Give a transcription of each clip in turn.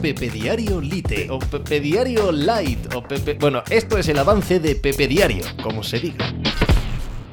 Pepe Diario Lite o Pepe Diario Light o Pepe... Bueno, esto es el avance de Pepe Diario, como se diga.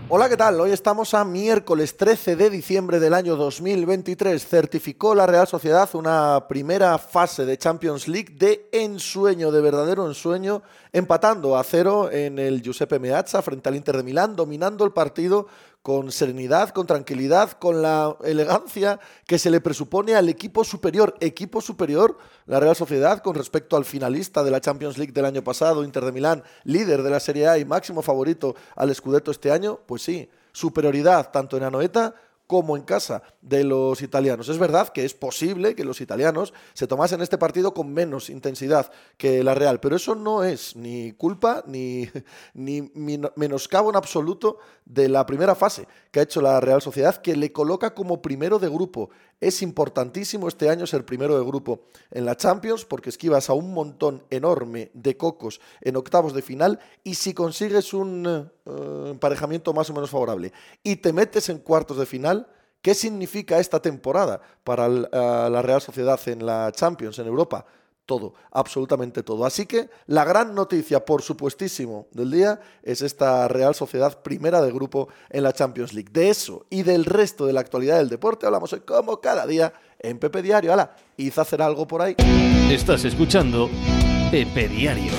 Hola, ¿qué tal? Hoy estamos a miércoles 13 de diciembre del año 2023. Certificó la Real Sociedad una primera fase de Champions League de ensueño, de verdadero ensueño, empatando a cero en el Giuseppe Meazza frente al Inter de Milán, dominando el partido con serenidad, con tranquilidad, con la elegancia que se le presupone al equipo superior. Equipo superior, la Real Sociedad, con respecto al finalista de la Champions League del año pasado, Inter de Milán, líder de la Serie A y máximo favorito al Scudetto este año, pues sí, superioridad tanto en Anoeta como en casa de los italianos. Es verdad que es posible que los italianos se tomasen este partido con menos intensidad que la Real, pero eso no es ni culpa ni, ni menoscabo en absoluto de la primera fase que ha hecho la Real Sociedad, que le coloca como primero de grupo. Es importantísimo este año ser primero de grupo en la Champions porque esquivas a un montón enorme de cocos en octavos de final y si consigues un eh, emparejamiento más o menos favorable y te metes en cuartos de final, ¿Qué significa esta temporada para eh, la Real Sociedad en la Champions, en Europa? Todo, absolutamente todo. Así que la gran noticia, por supuestísimo, del día es esta Real Sociedad primera de grupo en la Champions League. De eso y del resto de la actualidad del deporte hablamos hoy como cada día en Pepe Diario. ¡Hala! ¿Hizo hacer algo por ahí? Estás escuchando Pepe Diario.